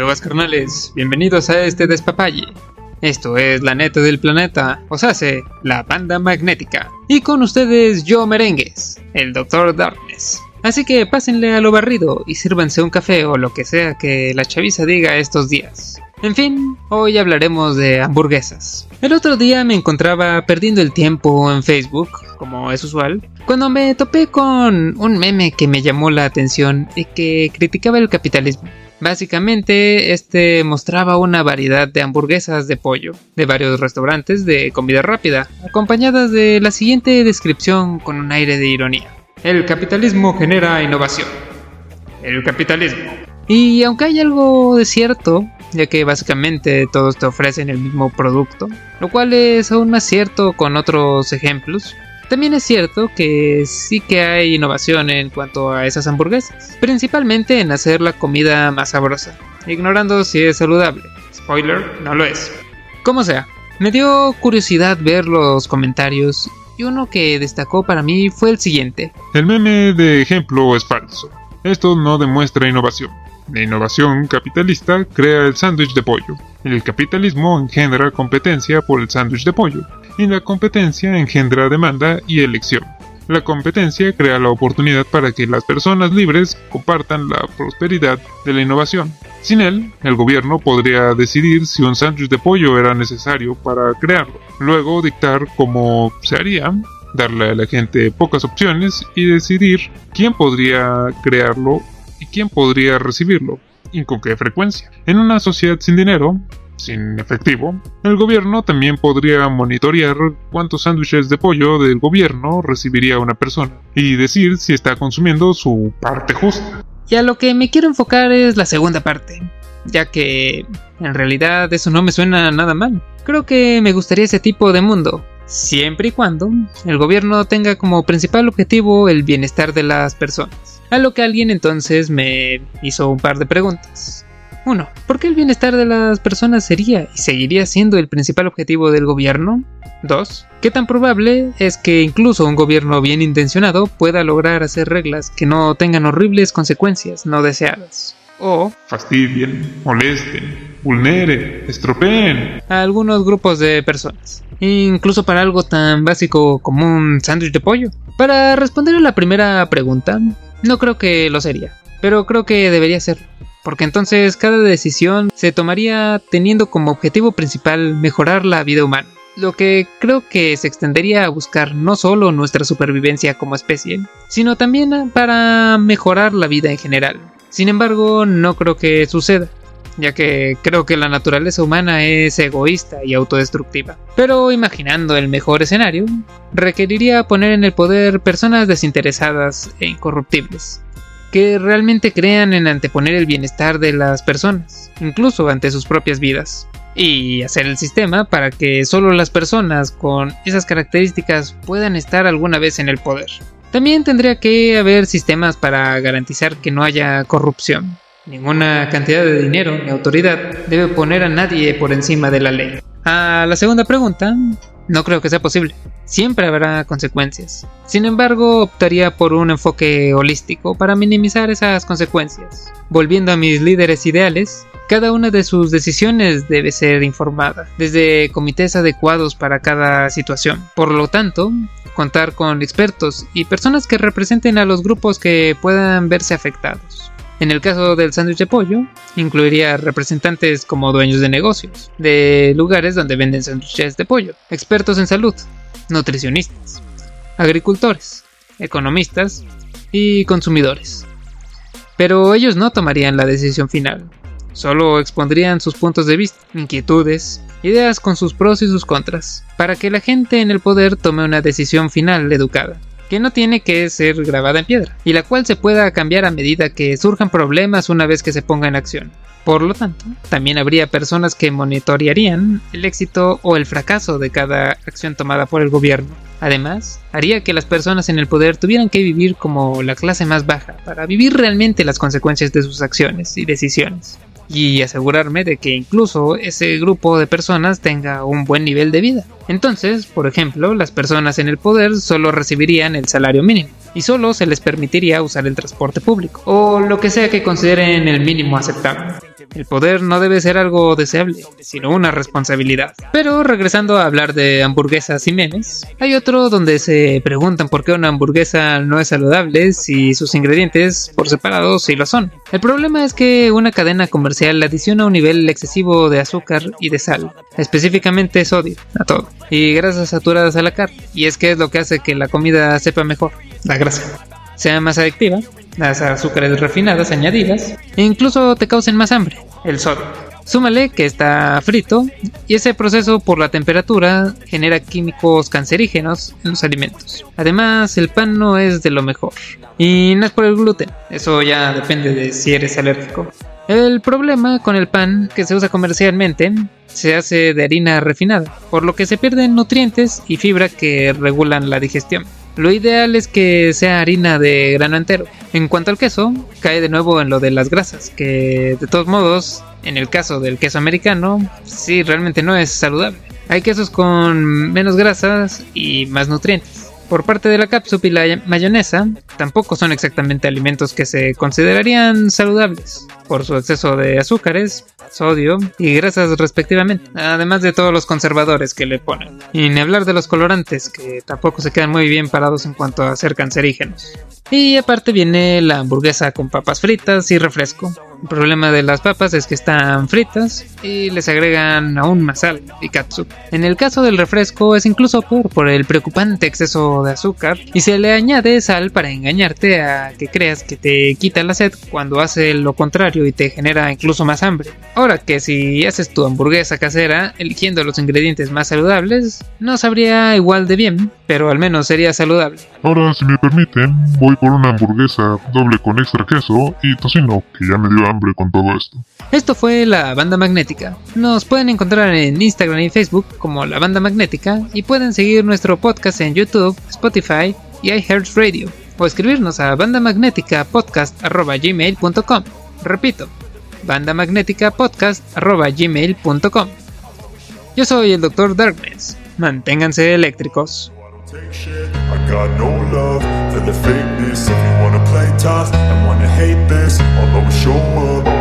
Yogas carnales, bienvenidos a este despapalle. Esto es la neta del planeta, os hace la banda magnética. Y con ustedes yo merengues, el Dr. Darkness. Así que pásenle a lo barrido y sírvanse un café o lo que sea que la chaviza diga estos días. En fin, hoy hablaremos de hamburguesas. El otro día me encontraba perdiendo el tiempo en Facebook, como es usual, cuando me topé con un meme que me llamó la atención y que criticaba el capitalismo. Básicamente, este mostraba una variedad de hamburguesas de pollo de varios restaurantes de comida rápida, acompañadas de la siguiente descripción con un aire de ironía. El capitalismo genera innovación. El capitalismo. Y aunque hay algo de cierto, ya que básicamente todos te ofrecen el mismo producto, lo cual es aún más cierto con otros ejemplos, también es cierto que sí que hay innovación en cuanto a esas hamburguesas, principalmente en hacer la comida más sabrosa, ignorando si es saludable. Spoiler, no lo es. Como sea, me dio curiosidad ver los comentarios y uno que destacó para mí fue el siguiente. El meme de ejemplo es falso. Esto no demuestra innovación. La innovación capitalista crea el sándwich de pollo. El capitalismo engendra competencia por el sándwich de pollo y la competencia engendra demanda y elección. La competencia crea la oportunidad para que las personas libres compartan la prosperidad de la innovación. Sin él, el gobierno podría decidir si un sándwich de pollo era necesario para crearlo, luego dictar cómo se haría, darle a la gente pocas opciones y decidir quién podría crearlo y quién podría recibirlo y con qué frecuencia. En una sociedad sin dinero, sin efectivo, el gobierno también podría monitorear cuántos sándwiches de pollo del gobierno recibiría una persona y decir si está consumiendo su parte justa. Y a lo que me quiero enfocar es la segunda parte, ya que en realidad eso no me suena nada mal. Creo que me gustaría ese tipo de mundo, siempre y cuando el gobierno tenga como principal objetivo el bienestar de las personas. A lo que alguien entonces me hizo un par de preguntas. 1. ¿Por qué el bienestar de las personas sería y seguiría siendo el principal objetivo del gobierno? 2. ¿Qué tan probable es que incluso un gobierno bien intencionado pueda lograr hacer reglas que no tengan horribles consecuencias no deseadas? O fastidien, molesten, vulneren, estropeen a algunos grupos de personas, incluso para algo tan básico como un sándwich de pollo. Para responder a la primera pregunta, no creo que lo sería, pero creo que debería serlo porque entonces cada decisión se tomaría teniendo como objetivo principal mejorar la vida humana, lo que creo que se extendería a buscar no solo nuestra supervivencia como especie, sino también para mejorar la vida en general. Sin embargo, no creo que suceda, ya que creo que la naturaleza humana es egoísta y autodestructiva. Pero imaginando el mejor escenario, requeriría poner en el poder personas desinteresadas e incorruptibles, que realmente crean en anteponer el bienestar de las personas, incluso ante sus propias vidas, y hacer el sistema para que solo las personas con esas características puedan estar alguna vez en el poder. También tendría que haber sistemas para garantizar que no haya corrupción. Ninguna cantidad de dinero ni autoridad debe poner a nadie por encima de la ley. A la segunda pregunta, no creo que sea posible. Siempre habrá consecuencias. Sin embargo, optaría por un enfoque holístico para minimizar esas consecuencias. Volviendo a mis líderes ideales, cada una de sus decisiones debe ser informada, desde comités adecuados para cada situación. Por lo tanto, contar con expertos y personas que representen a los grupos que puedan verse afectados. En el caso del sándwich de pollo, incluiría representantes como dueños de negocios, de lugares donde venden sándwiches de pollo, expertos en salud, nutricionistas, agricultores, economistas y consumidores. Pero ellos no tomarían la decisión final, solo expondrían sus puntos de vista, inquietudes, ideas con sus pros y sus contras, para que la gente en el poder tome una decisión final educada que no tiene que ser grabada en piedra, y la cual se pueda cambiar a medida que surjan problemas una vez que se ponga en acción. Por lo tanto, también habría personas que monitorearían el éxito o el fracaso de cada acción tomada por el gobierno. Además, haría que las personas en el poder tuvieran que vivir como la clase más baja para vivir realmente las consecuencias de sus acciones y decisiones y asegurarme de que incluso ese grupo de personas tenga un buen nivel de vida. Entonces, por ejemplo, las personas en el poder solo recibirían el salario mínimo y solo se les permitiría usar el transporte público o lo que sea que consideren el mínimo aceptable. El poder no debe ser algo deseable, sino una responsabilidad. Pero regresando a hablar de hamburguesas y memes, hay otro donde se preguntan por qué una hamburguesa no es saludable si sus ingredientes por separado sí lo son. El problema es que una cadena comercial adiciona un nivel excesivo de azúcar y de sal, específicamente sodio, a todo, y grasas saturadas a la carne, y es que es lo que hace que la comida sepa mejor, la grasa, sea más adictiva las azúcares refinadas añadidas e incluso te causen más hambre, el sodio. Súmale que está frito y ese proceso por la temperatura genera químicos cancerígenos en los alimentos. Además, el pan no es de lo mejor. Y no es por el gluten, eso ya depende de si eres alérgico. El problema con el pan que se usa comercialmente se hace de harina refinada, por lo que se pierden nutrientes y fibra que regulan la digestión. Lo ideal es que sea harina de grano entero. En cuanto al queso, cae de nuevo en lo de las grasas, que de todos modos, en el caso del queso americano, sí realmente no es saludable. Hay quesos con menos grasas y más nutrientes. Por parte de la cápsula y la mayonesa, tampoco son exactamente alimentos que se considerarían saludables, por su exceso de azúcares, sodio y grasas respectivamente, además de todos los conservadores que le ponen. Y ni hablar de los colorantes, que tampoco se quedan muy bien parados en cuanto a ser cancerígenos. Y aparte viene la hamburguesa con papas fritas y refresco, el problema de las papas es que están fritas y les agregan aún más sal y katsu. En el caso del refresco es incluso peor por el preocupante exceso de azúcar y se le añade sal para engañarte a que creas que te quita la sed cuando hace lo contrario y te genera incluso más hambre. Ahora que si haces tu hamburguesa casera eligiendo los ingredientes más saludables, no sabría igual de bien, pero al menos sería saludable. Ahora, si me permiten, voy por una hamburguesa doble con extra queso y tocino, que ya me dio Esto fue La Banda Magnética. Nos pueden encontrar en Instagram y Facebook como La Banda Magnética y pueden seguir nuestro podcast en YouTube, Spotify y iHeartRadio o escribirnos a bandamagnéticapodcast.gmail.com Repito, bandamagnéticapodcast.gmail.com Yo soy el Dr. Darkness. Manténganse eléctricos. take shit. I got no love for the fakeness. If you wanna play tough and wanna hate this, I'll always show up.